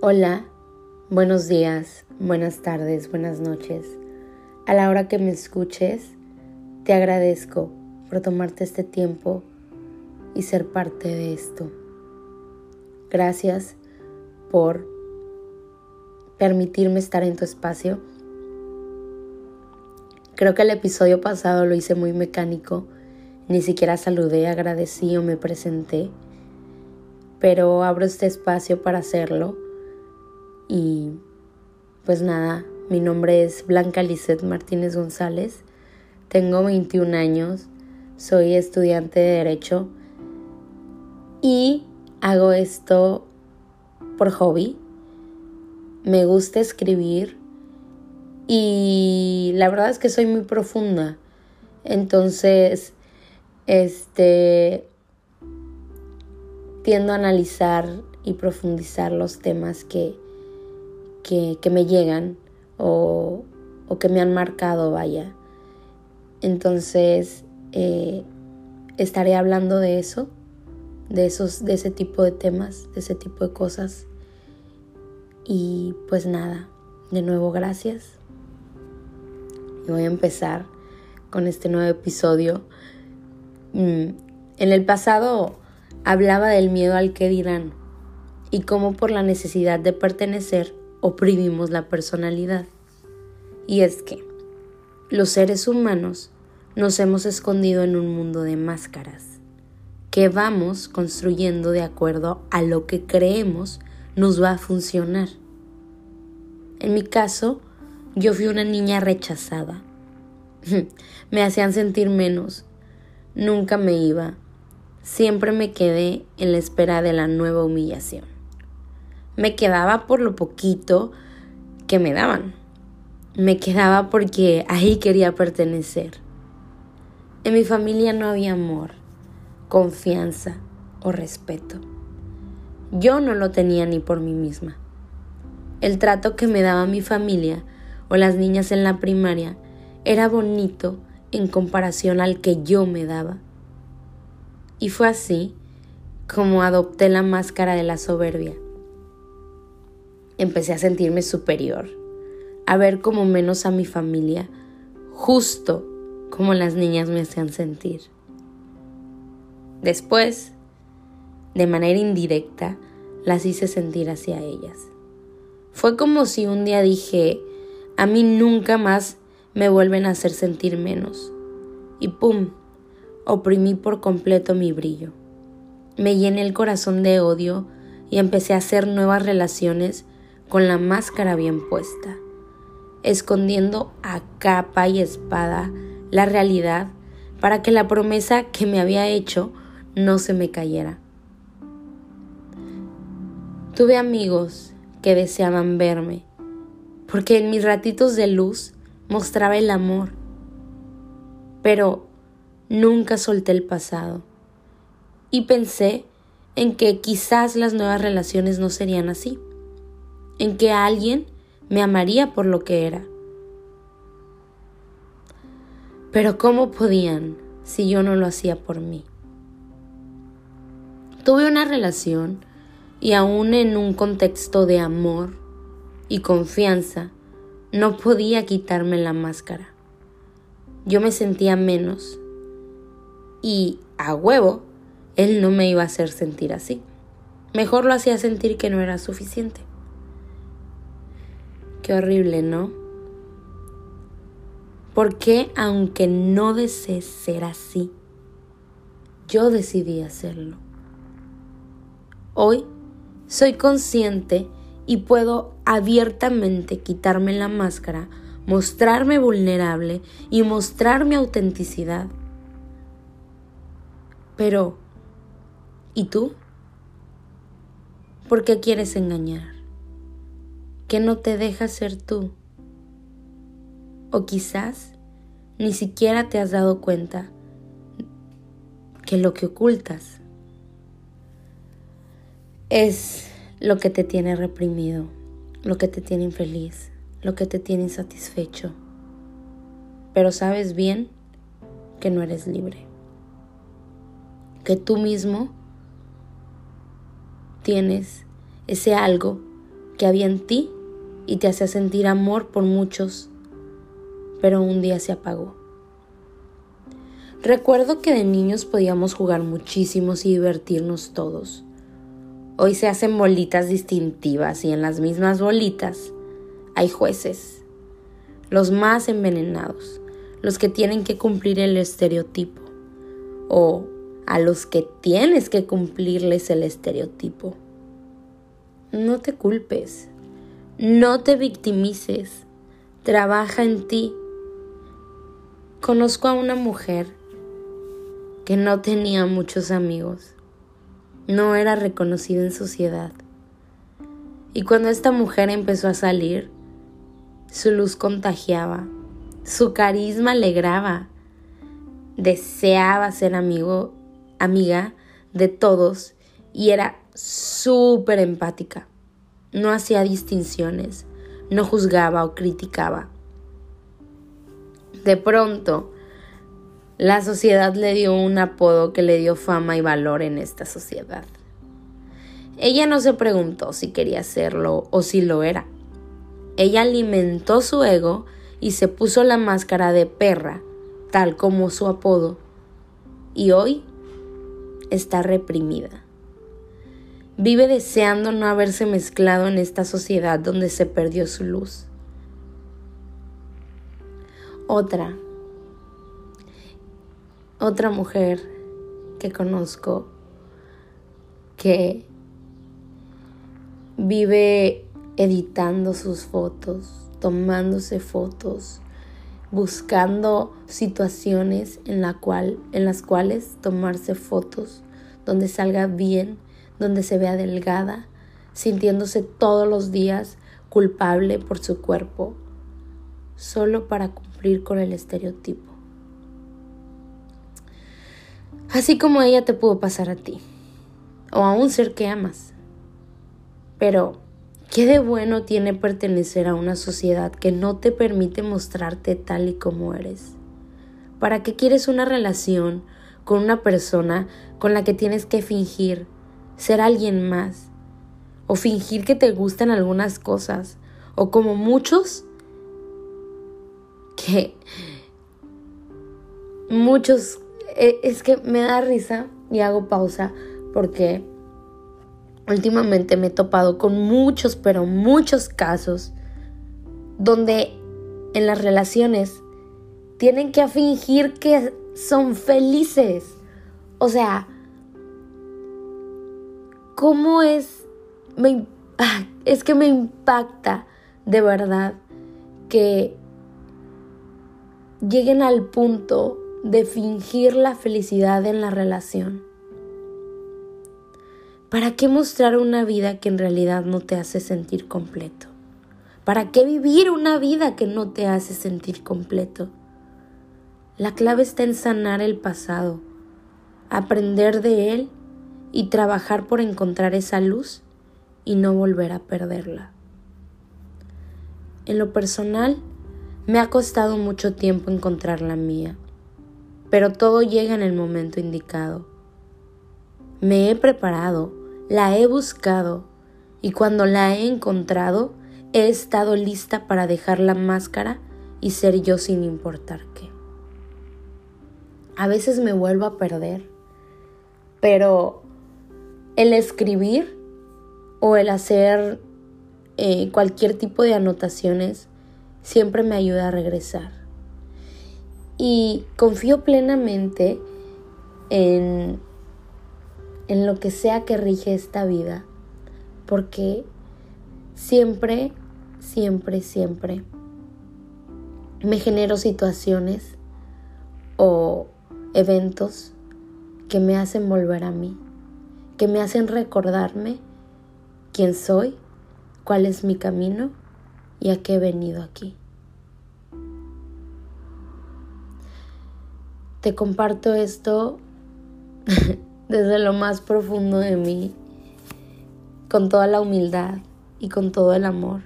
Hola, buenos días, buenas tardes, buenas noches. A la hora que me escuches, te agradezco por tomarte este tiempo y ser parte de esto. Gracias por permitirme estar en tu espacio. Creo que el episodio pasado lo hice muy mecánico, ni siquiera saludé, agradecí o me presenté, pero abro este espacio para hacerlo y pues nada, mi nombre es Blanca Lisset Martínez González, tengo 21 años, soy estudiante de Derecho y hago esto por hobby. Me gusta escribir y la verdad es que soy muy profunda. Entonces, este tiendo a analizar y profundizar los temas que, que, me llegan o, o, que me han marcado, vaya. Entonces, eh, estaré hablando de eso, de, esos, de ese tipo de temas, de ese tipo de cosas. Y pues nada, de nuevo gracias. Y voy a empezar con este nuevo episodio. Mm, en el pasado hablaba del miedo al que dirán y cómo por la necesidad de pertenecer oprimimos la personalidad. Y es que los seres humanos nos hemos escondido en un mundo de máscaras que vamos construyendo de acuerdo a lo que creemos nos va a funcionar. En mi caso, yo fui una niña rechazada. me hacían sentir menos. Nunca me iba. Siempre me quedé en la espera de la nueva humillación me quedaba por lo poquito que me daban. Me quedaba porque ahí quería pertenecer. En mi familia no había amor, confianza o respeto. Yo no lo tenía ni por mí misma. El trato que me daba mi familia o las niñas en la primaria era bonito en comparación al que yo me daba. Y fue así como adopté la máscara de la soberbia empecé a sentirme superior, a ver como menos a mi familia, justo como las niñas me hacían sentir. Después, de manera indirecta, las hice sentir hacia ellas. Fue como si un día dije, a mí nunca más me vuelven a hacer sentir menos. Y ¡pum! oprimí por completo mi brillo. Me llené el corazón de odio y empecé a hacer nuevas relaciones con la máscara bien puesta, escondiendo a capa y espada la realidad para que la promesa que me había hecho no se me cayera. Tuve amigos que deseaban verme, porque en mis ratitos de luz mostraba el amor, pero nunca solté el pasado y pensé en que quizás las nuevas relaciones no serían así en que alguien me amaría por lo que era. Pero ¿cómo podían si yo no lo hacía por mí? Tuve una relación y aún en un contexto de amor y confianza, no podía quitarme la máscara. Yo me sentía menos y a huevo él no me iba a hacer sentir así. Mejor lo hacía sentir que no era suficiente. Qué horrible, ¿no? Porque aunque no deseé ser así, yo decidí hacerlo. Hoy soy consciente y puedo abiertamente quitarme la máscara, mostrarme vulnerable y mostrar mi autenticidad. Pero, ¿y tú? ¿Por qué quieres engañar? Que no te deja ser tú. O quizás ni siquiera te has dado cuenta que lo que ocultas es lo que te tiene reprimido, lo que te tiene infeliz, lo que te tiene insatisfecho. Pero sabes bien que no eres libre, que tú mismo tienes ese algo que había en ti y te hacía sentir amor por muchos, pero un día se apagó. Recuerdo que de niños podíamos jugar muchísimos y divertirnos todos. Hoy se hacen bolitas distintivas y en las mismas bolitas hay jueces, los más envenenados, los que tienen que cumplir el estereotipo o a los que tienes que cumplirles el estereotipo. No te culpes, no te victimices, trabaja en ti. Conozco a una mujer que no tenía muchos amigos, no era reconocida en sociedad. Y cuando esta mujer empezó a salir, su luz contagiaba, su carisma alegraba, deseaba ser amigo, amiga de todos y era súper empática. No hacía distinciones, no juzgaba o criticaba. De pronto, la sociedad le dio un apodo que le dio fama y valor en esta sociedad. Ella no se preguntó si quería serlo o si lo era. Ella alimentó su ego y se puso la máscara de perra, tal como su apodo, y hoy está reprimida. Vive deseando no haberse mezclado en esta sociedad donde se perdió su luz. Otra, otra mujer que conozco que vive editando sus fotos, tomándose fotos, buscando situaciones en, la cual, en las cuales tomarse fotos donde salga bien donde se vea delgada, sintiéndose todos los días culpable por su cuerpo, solo para cumplir con el estereotipo. Así como ella te pudo pasar a ti, o a un ser que amas. Pero, ¿qué de bueno tiene pertenecer a una sociedad que no te permite mostrarte tal y como eres? ¿Para qué quieres una relación con una persona con la que tienes que fingir ser alguien más, o fingir que te gustan algunas cosas, o como muchos que muchos e, es que me da risa y hago pausa porque últimamente me he topado con muchos, pero muchos casos donde en las relaciones tienen que fingir que son felices. O sea, cómo es, es que me impacta de verdad que lleguen al punto de fingir la felicidad en la relación. ¿Para qué mostrar una vida que en realidad no te hace sentir completo? ¿Para qué vivir una vida que no te hace sentir completo? La clave está en sanar el pasado, aprender de él y trabajar por encontrar esa luz y no volver a perderla. En lo personal, me ha costado mucho tiempo encontrar la mía, pero todo llega en el momento indicado. Me he preparado, la he buscado y cuando la he encontrado, he estado lista para dejar la máscara y ser yo sin importar qué. A veces me vuelvo a perder, pero el escribir o el hacer eh, cualquier tipo de anotaciones siempre me ayuda a regresar. Y confío plenamente en, en lo que sea que rige esta vida, porque siempre, siempre, siempre me genero situaciones o eventos que me hacen volver a mí que me hacen recordarme quién soy, cuál es mi camino y a qué he venido aquí. Te comparto esto desde lo más profundo de mí, con toda la humildad y con todo el amor.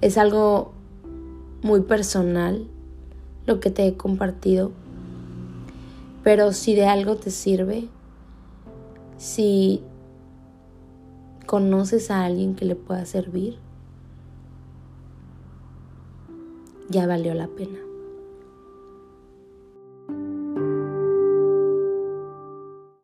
Es algo muy personal lo que te he compartido, pero si de algo te sirve, si conoces a alguien que le pueda servir, ya valió la pena.